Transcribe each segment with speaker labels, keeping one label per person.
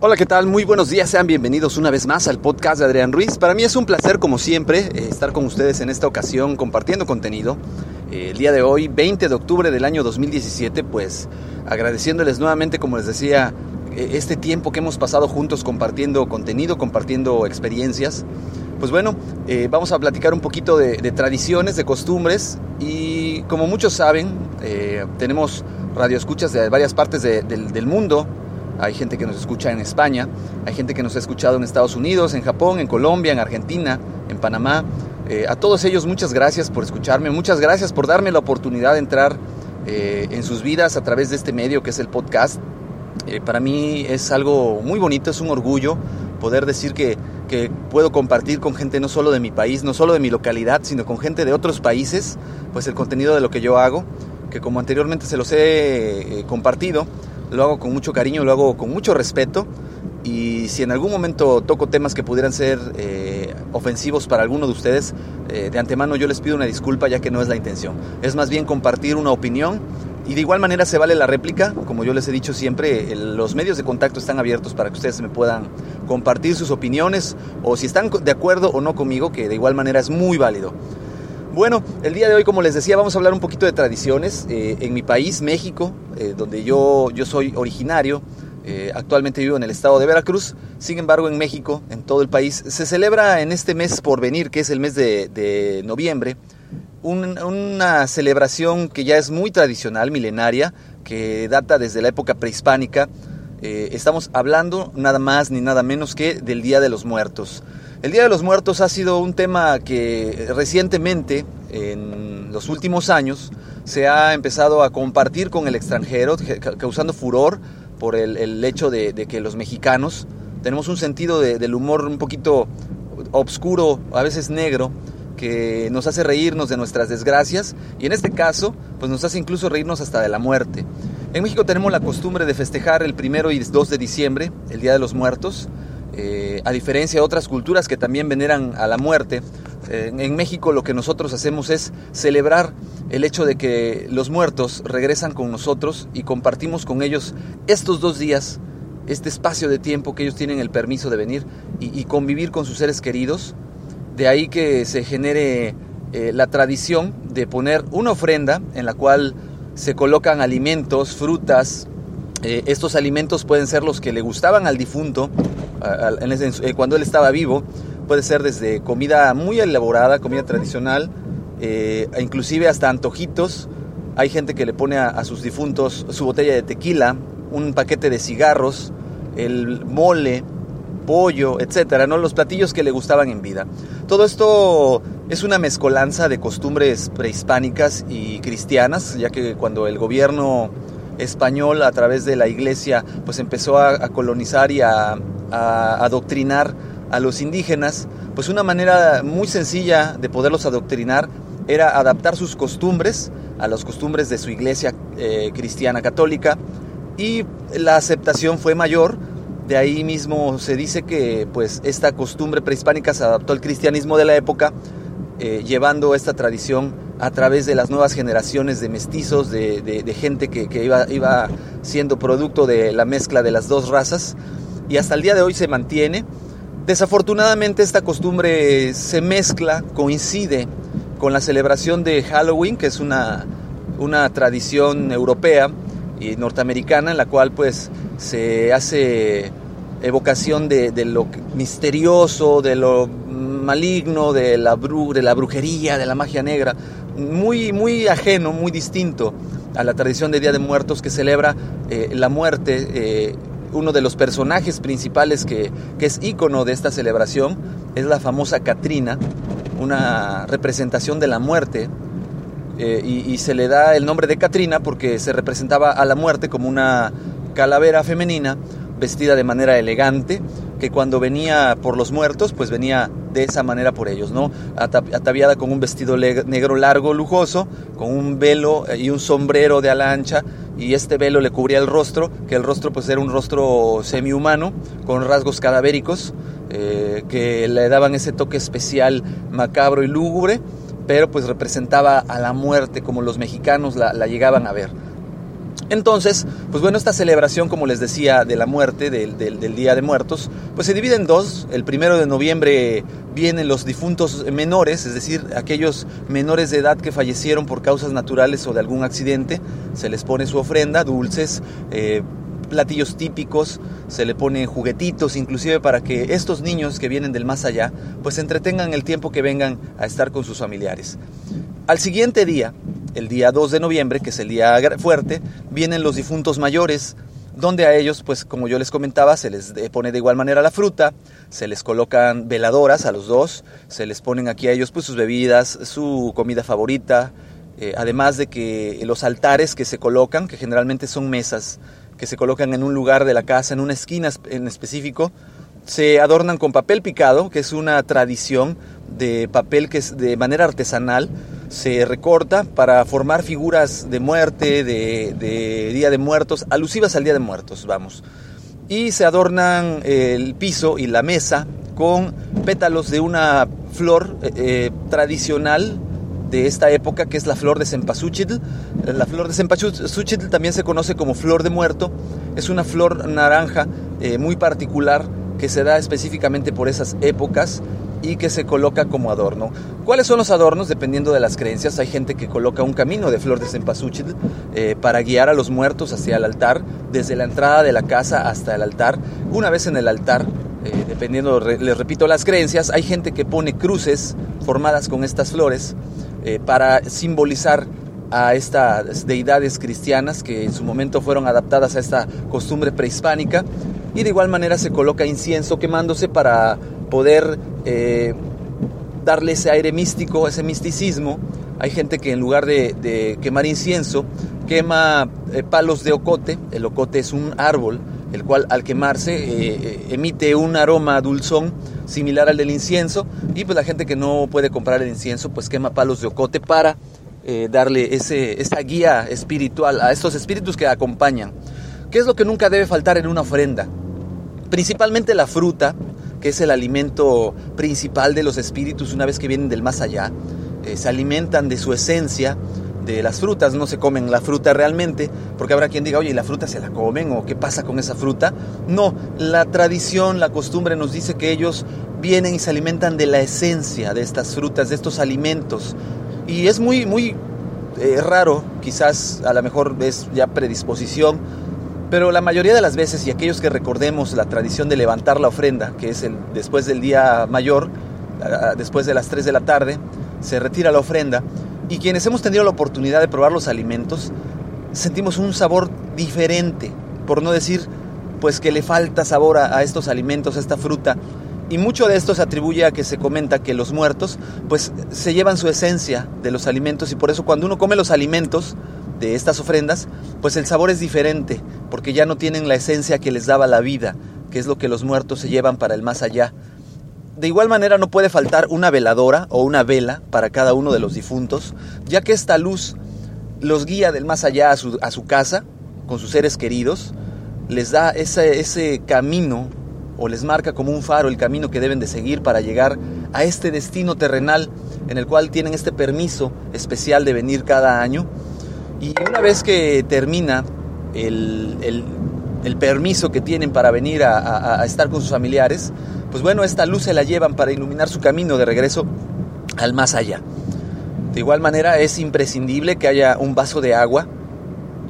Speaker 1: Hola, ¿qué tal? Muy buenos días, sean bienvenidos una vez más al podcast de Adrián Ruiz. Para mí es un placer, como siempre, eh, estar con ustedes en esta ocasión compartiendo contenido. Eh, el día de hoy, 20 de octubre del año 2017, pues agradeciéndoles nuevamente, como les decía, eh, este tiempo que hemos pasado juntos compartiendo contenido, compartiendo experiencias. Pues bueno, vamos a platicar un poquito de, tradiciones, de costumbres y como muchos saben, tenemos radioescuchas de varias partes del mundo hay gente que nos escucha en España, hay gente que nos ha escuchado en Estados Unidos, en Japón, en Colombia, en Argentina, en Panamá. Eh, a todos ellos muchas gracias por escucharme, muchas gracias por darme la oportunidad de entrar eh, en sus vidas a través de este medio que es el podcast. Eh, para mí es algo muy bonito, es un orgullo poder decir que, que, puedo compartir con gente no solo de mi país, no solo de mi localidad, sino con gente de otros países, pues el contenido de lo que yo hago, que como anteriormente se los he compartido, lo hago con mucho cariño, lo hago con mucho respeto y si en algún momento toco temas que pudieran ser eh, ofensivos para alguno de ustedes, eh, de antemano yo les pido una disculpa ya que no es la intención. Es más bien compartir una opinión y de igual manera se vale la réplica, como yo les he dicho siempre, los medios de contacto están abiertos para que ustedes me puedan compartir sus opiniones o si están de acuerdo o no conmigo, que de igual manera es muy válido. Bueno, el día de hoy, como les decía, vamos a hablar un poquito de tradiciones. Eh, en mi país, México, eh, donde yo, yo soy originario, eh, actualmente vivo en el estado de Veracruz. Sin embargo, en México, en todo el país, se celebra en este mes por venir, que es el mes de, noviembre, una celebración que ya es muy tradicional, milenaria, que data desde la época prehispánica. Estamos hablando nada más ni nada menos que del Día de los Muertos. El Día de los Muertos ha sido un tema que recientemente, en los últimos años, se ha empezado a compartir con el extranjero, causando furor por el, hecho de, que los mexicanos tenemos un sentido del humor un poquito obscuro, a veces negro, que nos hace reírnos de nuestras desgracias y en este caso, pues nos hace incluso reírnos hasta de la muerte. En México tenemos la costumbre de festejar el primero y 2 de diciembre, el Día de los Muertos, eh, a diferencia de otras culturas que también veneran a la muerte, eh, en México lo que nosotros hacemos es celebrar el hecho de que los muertos regresan con nosotros y compartimos con ellos estos dos días, este espacio de tiempo que ellos tienen el permiso de venir y, convivir con sus seres queridos. De ahí que se genere eh, la tradición de poner una ofrenda en la cual se colocan alimentos, frutas, estos alimentos pueden ser los que le gustaban al difunto eh, cuando él estaba vivo. Puede ser desde comida muy elaborada, comida tradicional, eh, inclusive hasta antojitos. Hay gente que le pone a, sus difuntos su botella de tequila, un paquete de cigarros, el mole, pollo, etcétera, ¿no? Los platillos que le gustaban en vida. Todo esto es una mezcolanza de costumbres prehispánicas y cristianas, ya que cuando el gobierno español a través de la iglesia pues empezó a colonizar y a a adoctrinar a los indígenas, pues una manera muy sencilla de poderlos adoctrinar era adaptar sus costumbres a las costumbres de su iglesia eh, cristiana católica y la aceptación fue mayor. De ahí mismo se dice que pues esta costumbre prehispánica se adaptó al cristianismo de la época, eh, llevando esta tradición a través de las nuevas generaciones de mestizos, de, gente que, iba, siendo producto de la mezcla de las dos razas y hasta el día de hoy se mantiene. Desafortunadamente esta costumbre se mezcla, coincide con la celebración de Halloween, que es una tradición europea y norteamericana en la cual pues se hace evocación de, lo misterioso, de lo maligno, de la, de la brujería, de la magia negra, muy, muy ajeno, muy distinto a la tradición de Día de Muertos que celebra eh, la muerte eh, uno de los personajes principales que, es ícono de esta celebración es la famosa Catrina, una representación de la muerte, eh, y, se le da el nombre de Catrina porque se representaba a la muerte como una calavera femenina, vestida de manera elegante, que cuando venía por los muertos, pues venía de esa manera por ellos, ¿no? Ataviada con un vestido negro largo, lujoso, con un velo eh, y un sombrero de ala ancha, y este velo le cubría el rostro, que el rostro pues era un rostro semi-humano, con rasgos cadavéricos, eh, que le daban ese toque especial macabro y lúgubre, pero pues representaba a la muerte como los mexicanos la llegaban a ver. Entonces, pues bueno, esta celebración, como les decía, de la muerte, del, Día de Muertos, pues se divide en dos. El primero de noviembre vienen los difuntos menores, es decir, aquellos menores de edad que fallecieron por causas naturales o de algún accidente. Se les pone su ofrenda, dulces, eh, platillos típicos, se le ponen juguetitos, inclusive para que estos niños que vienen del más allá, pues entretengan el tiempo que vengan a estar con sus familiares. Al siguiente día, el día 2 de noviembre, que es el día fuerte, vienen los difuntos mayores, donde a ellos, pues como yo les comentaba, se les pone de igual manera la fruta, se les colocan veladoras a los dos, se les ponen aquí a ellos pues sus bebidas, su comida favorita, eh, además de que los altares que se colocan, que generalmente son mesas, que se colocan en un lugar de la casa, en una esquina en específico, se adornan con papel picado, que es una tradición de papel que es de manera artesanal, se recorta para formar figuras de muerte, de, Día de Muertos, alusivas al Día de Muertos, vamos. Y se adornan el piso y la mesa con pétalos de una flor eh, eh, tradicional de esta época, que es la flor de cempasúchitl. La flor de cempasúchitl también se conoce como flor de muerto. Es una flor naranja eh, muy particular que se da específicamente por esas épocas y que se coloca como adorno. ¿Cuáles son los adornos? Dependiendo de las creencias, hay gente que coloca un camino de flor de cempasúchil eh, para guiar a los muertos hacia el altar, desde la entrada de la casa hasta el altar. Una vez en el altar, eh, dependiendo, les repito, las creencias, hay gente que pone cruces formadas con estas flores eh, para simbolizar a estas deidades cristianas que en su momento fueron adaptadas a esta costumbre prehispánica y de igual manera se coloca incienso quemándose para poder eh, darle ese aire místico, ese misticismo. Hay gente que en lugar de, quemar incienso, quema eh, palos de ocote. El ocote es un árbol, el cual al quemarse eh, emite un aroma dulzón similar al del incienso. Y pues la gente que no puede comprar el incienso, pues quema palos de ocote para darle ese, esa guía espiritual a estos espíritus que acompañan. ¿Qué es lo que nunca debe faltar en una ofrenda? Principalmente la fruta, que es el alimento principal de los espíritus una vez que vienen del más allá. Eh, se alimentan de su esencia, de las frutas, no se comen la fruta realmente, porque habrá quien diga, oye, ¿y la fruta se la comen? ¿O qué pasa con esa fruta? No, la tradición, la costumbre nos dice que ellos vienen y se alimentan de la esencia de estas frutas, de estos alimentos. Y es muy, muy eh, raro, quizás a lo mejor es ya predisposición, pero la mayoría de las veces, y aquellos que recordemos la tradición de levantar la ofrenda, que es el, después del día mayor, después de las 3 de la tarde, se retira la ofrenda, y quienes hemos tenido la oportunidad de probar los alimentos, sentimos un sabor diferente, por no decir pues que le falta sabor a, estos alimentos, a esta fruta, y mucho de esto se atribuye a que se comenta que los muertos pues se llevan su esencia de los alimentos y por eso cuando uno come los alimentos de estas ofrendas, pues el sabor es diferente, porque ya no tienen la esencia que les daba la vida, que es lo que los muertos se llevan para el más allá. De igual manera no puede faltar una veladora o una vela para cada uno de los difuntos, ya que esta luz los guía del más allá a su, a su casa, con sus seres queridos, les da ese, ese camino o les marca como un faro el camino que deben de seguir para llegar a este destino terrenal en el cual tienen este permiso especial de venir cada año. Y una vez que termina el, permiso que tienen para venir a, estar con sus familiares, pues bueno, esta luz se la llevan para iluminar su camino de regreso al más allá. De igual manera es imprescindible que haya un vaso de agua,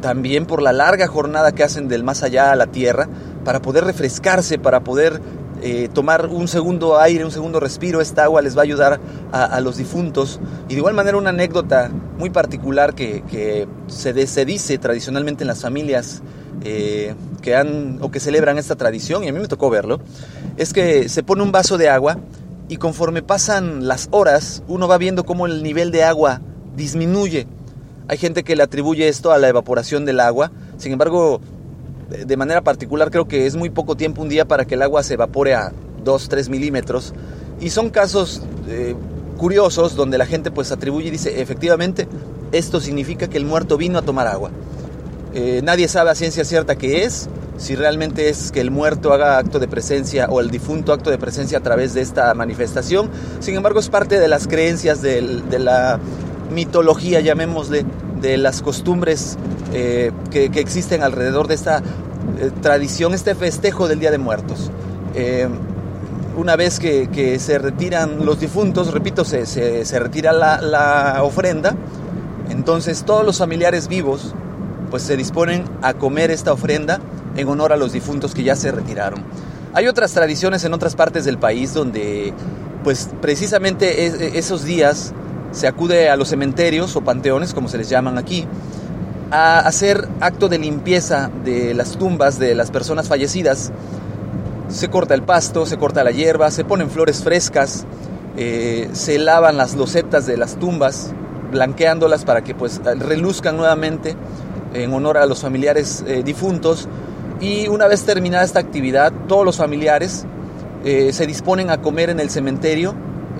Speaker 1: también por la larga jornada que hacen del más allá a la tierra, para poder refrescarse, para poder eh, tomar un segundo aire, un segundo respiro, esta agua les va a ayudar a, los difuntos. Y de igual manera una anécdota muy particular que, se, dice tradicionalmente en las familias eh, que han o que celebran esta tradición, y a mí me tocó verlo, es que se pone un vaso de agua y conforme pasan las horas, uno va viendo cómo el nivel de agua disminuye. Hay gente que le atribuye esto a la evaporación del agua, sin embargo, de manera particular creo que es muy poco tiempo un día para que el agua se evapore a 2, 3 milímetros. Y son casos eh, curiosos donde la gente pues atribuye y dice, efectivamente, esto significa que el muerto vino a tomar agua. Eh, nadie sabe a ciencia cierta qué es, si realmente es que el muerto haga acto de presencia o el difunto acto de presencia a través de esta manifestación. Sin embargo, es parte de las creencias de la mitología, llamémosle, de las costumbres eh, que, existen alrededor de esta eh, tradición, este festejo del Día de Muertos. una vez que, se retiran los difuntos, repito, se, se, retira la ofrenda, entonces todos los familiares vivos pues se disponen a comer esta ofrenda en honor a los difuntos que ya se retiraron. Hay otras tradiciones en otras partes del país donde pues precisamente esos días se acude a los cementerios o panteones, como se les llaman aquí, a hacer acto de limpieza de las tumbas de las personas fallecidas. Se corta el pasto, se corta la hierba, se ponen flores frescas, eh, se lavan las losetas de las tumbas, blanqueándolas para que pues reluzcan nuevamente en honor a los familiares eh, difuntos. Y una vez terminada esta actividad, todos los familiares eh, se disponen a comer en el cementerio,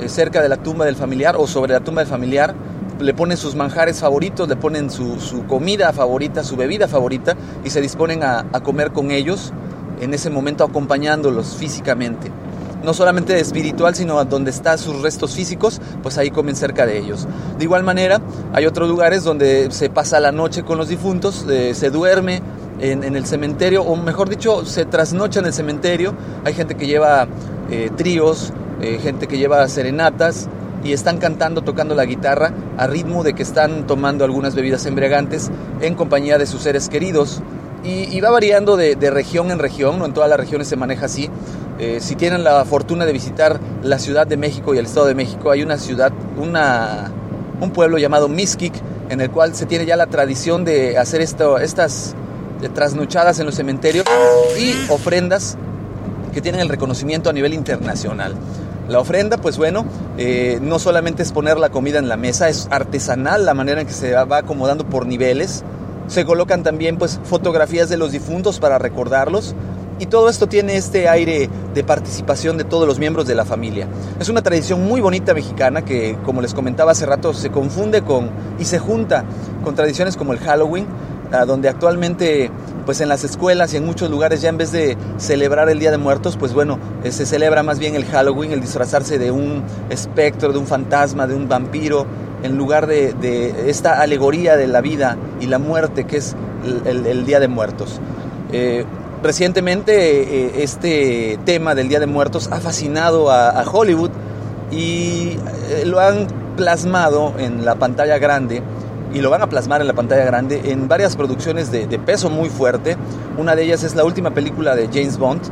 Speaker 1: cerca de la tumba del familiar o sobre la tumba del familiar. Le ponen sus manjares favoritos, le ponen su, comida favorita, su bebida favorita y se disponen a, a comer con ellos, en ese momento acompañándolos físicamente no solamente espiritual, sino donde están sus restos físicos, pues ahí comen cerca de ellos. De igual manera, hay otros lugares donde se pasa la noche con los difuntos, eh, se duerme en, el cementerio, o mejor dicho, se trasnocha en el cementerio. Hay gente que lleva eh, tríos, eh, gente que lleva serenatas y están cantando, tocando la guitarra a ritmo de que están tomando algunas bebidas embriagantes en compañía de sus seres queridos. Y, va variando de, de, región en región, no en todas las regiones se maneja así, eh, si tienen la fortuna de visitar la Ciudad de México y el Estado de México, hay una ciudad, una, un pueblo llamado Mixquic, en el cual se tiene ya la tradición de hacer esto, estas trasnochadas en los cementerios y ofrendas que tienen el reconocimiento a nivel internacional. La ofrenda, pues bueno, eh, no solamente es poner la comida en la mesa, es artesanal la manera en que se va acomodando por niveles. Se colocan también pues fotografías de los difuntos para recordarlos y todo esto tiene este aire de participación de todos los miembros de la familia. Es una tradición muy bonita mexicana que, como les comentaba hace rato, se confunde con y se junta con tradiciones como el Halloween, donde actualmente pues en las escuelas y en muchos lugares ya en vez de celebrar el Día de Muertos, pues bueno, eh, se celebra más bien el Halloween, el disfrazarse de un espectro, de un fantasma, de un vampiro, en lugar de, esta alegoría de la vida y la muerte que es el, Día de Muertos. Eh, Recientemente eh, este tema del Día de Muertos ha fascinado a, Hollywood y lo han plasmado en la pantalla grande y lo van a plasmar en la pantalla grande en varias producciones de, peso muy fuerte. Una de ellas es la última película de James Bond,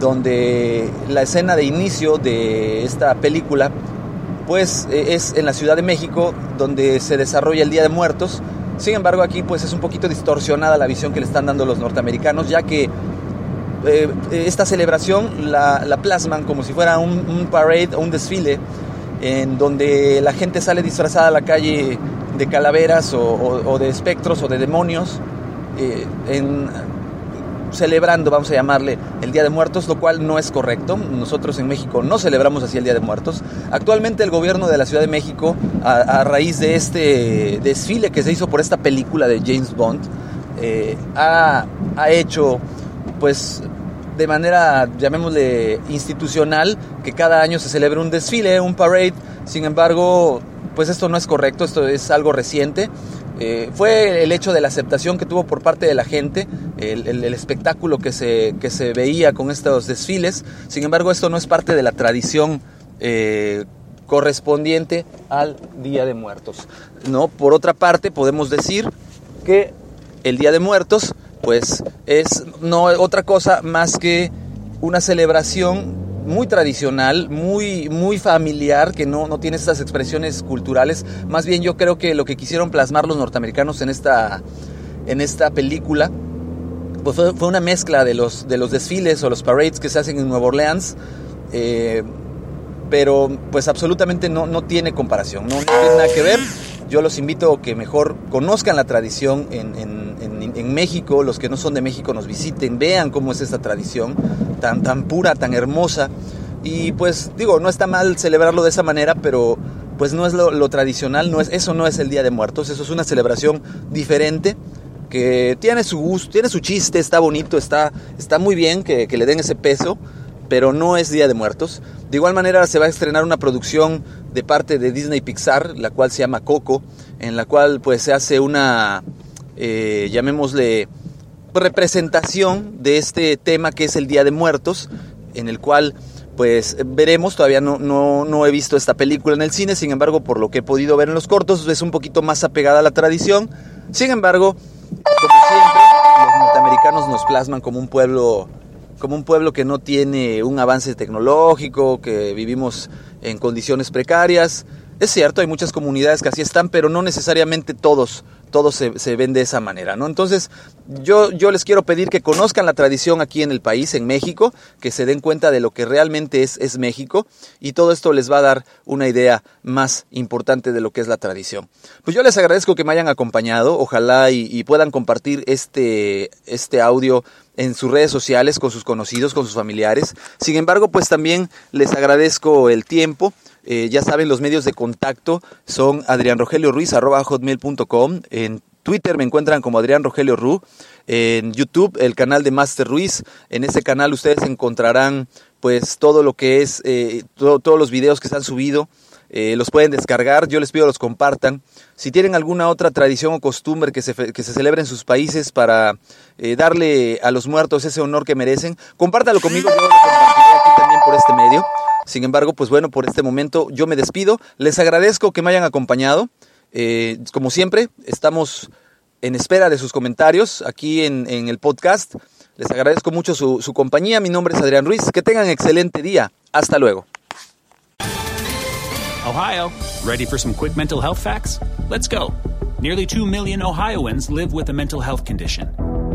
Speaker 1: donde la escena de inicio de esta película pues e, es en la Ciudad de México, donde se desarrolla el Día de Muertos. Sin embargo, aquí pues es un poquito distorsionada la visión que le están dando los norteamericanos, ya que eh, esta celebración la, plasman como si fuera un, parade o un desfile en donde la gente sale disfrazada a la calle de calaveras o, de espectros o de demonios, eh, celebrando, vamos a llamarle, el Día de Muertos, lo cual no es correcto. Nosotros en México no celebramos así el Día de Muertos. Actualmente el gobierno de la Ciudad de México, a, raíz de este desfile que se hizo por esta película de James Bond, eh, ha, ha hecho pues de manera, llamémosle, institucional, que cada año se celebre un desfile, un parade. Sin embargo, pues esto no es correcto, esto es algo reciente. Eh, fue el hecho de la aceptación que tuvo por parte de la gente, el, espectáculo que se, que se veía con estos desfiles. Sin embargo, esto no es parte de la tradición eh, correspondiente al Día de Muertos. ¿no? Por otra parte, podemos decir que el Día de Muertos pues es no otra cosa más que una celebración muy tradicional, muy, muy familiar, que no, no tiene estas expresiones culturales. Más bien yo creo que lo que quisieron plasmar los norteamericanos en esta, en esta película pues fue, una mezcla de los, de los desfiles o los parades que se hacen en Nueva Orleans. Eh, pero pues absolutamente no, no tiene comparación, no, tiene nada que ver. Yo los invito a que mejor conozcan la tradición en en, México, los que no son de México nos visiten, vean cómo es esta tradición tan, tan pura, tan hermosa. Y pues digo, no está mal celebrarlo de esa manera, pero pues no es lo, tradicional, no es, eso no es el Día de Muertos, eso es una celebración diferente que tiene su gusto, tiene su chiste, está bonito, está, está muy bien que, que le den ese peso, pero no es Día de Muertos. De igual manera se va a estrenar una producción de parte de Disney Pixar, la cual se llama Coco, en la cual pues se hace una, eh, llamémosle, representación de este tema que es el Día de Muertos, en el cual pues veremos, todavía no, no, no, he visto esta película en el cine, sin embargo, por lo que he podido ver en los cortos, es un poquito más apegada a la tradición. Sin embargo, como siempre, los norteamericanos nos plasman como un pueblo como un pueblo que no tiene un avance tecnológico, que vivimos en condiciones precarias. Es cierto, hay muchas comunidades que así están, pero no necesariamente todos todos se, ven de esa manera, ¿no? Entonces, yo, yo les quiero pedir que conozcan la tradición aquí en el país, en México, que se den cuenta de lo que realmente es, es México, y todo esto les va a dar una idea más importante de lo que es la tradición. Pues yo les agradezco que me hayan acompañado, ojalá y, puedan compartir este, este audio en sus redes sociales con sus conocidos, con sus familiares. Sin embargo, pues también les agradezco el tiempo eh, ya saben, los medios de contacto son adrianrogelioruiz.com. En Twitter me encuentran como Adrián Rogelio Ru. En YouTube, el canal de Master Ruiz. En ese canal ustedes encontrarán pues todo lo que es, eh, todos los videos que se han subido. Eh, los pueden descargar, yo les pido los compartan. Si tienen alguna otra tradición o costumbre que se, que se celebre en sus países para darle a los muertos ese honor que merecen, compártalo conmigo, yo lo compartiré por este medio. Sin embargo, pues bueno, por este momento yo me despido. Les agradezco que me hayan acompañado. Eh, como siempre, estamos en espera de sus comentarios aquí en, el podcast. Les agradezco mucho su, su compañía. Mi nombre es Adrián Ruiz. Que tengan excelente día. Hasta luego.
Speaker 2: Ohio, ready for some quick mental health facts? Let's go. Nearly 2 million Ohioans live with a mental health condition.